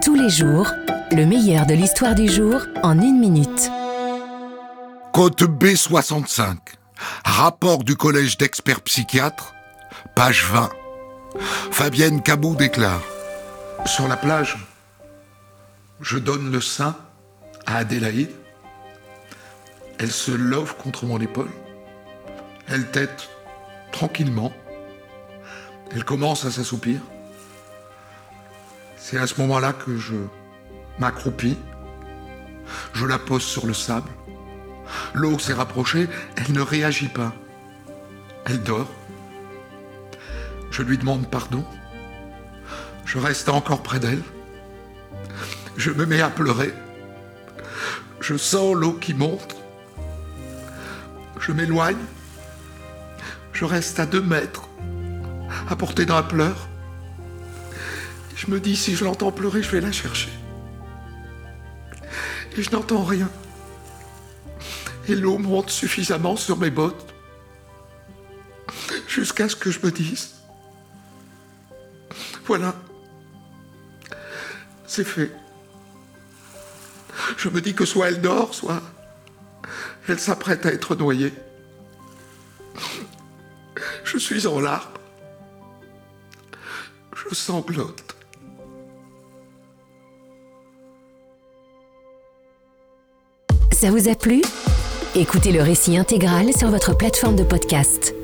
Tous les jours, le meilleur de l'histoire du jour en une minute. Côte B65. Rapport du collège d'experts psychiatres. Page 20. Fabienne Cabot déclare. Sur la plage, je donne le sein à Adélaïde. Elle se love contre mon épaule. Elle tête tranquillement. Elle commence à s'assoupir. C'est à ce moment-là que je m'accroupis. Je la pose sur le sable. L'eau s'est rapprochée. Elle ne réagit pas. Elle dort. Je lui demande pardon. Je reste encore près d'elle. Je me mets à pleurer. Je sens l'eau qui monte. Je m'éloigne. Je reste à deux mètres, à portée d'un pleur. Je me dis, si je l'entends pleurer, je vais la chercher. Et je n'entends rien. Et l'eau monte suffisamment sur mes bottes jusqu'à ce que je me dise, voilà, c'est fait. Je me dis que soit elle dort, soit elle s'apprête à être noyée. Je suis en larmes. Je sanglote. Ça vous a plu? Écoutez le récit intégral sur votre plateforme de podcast.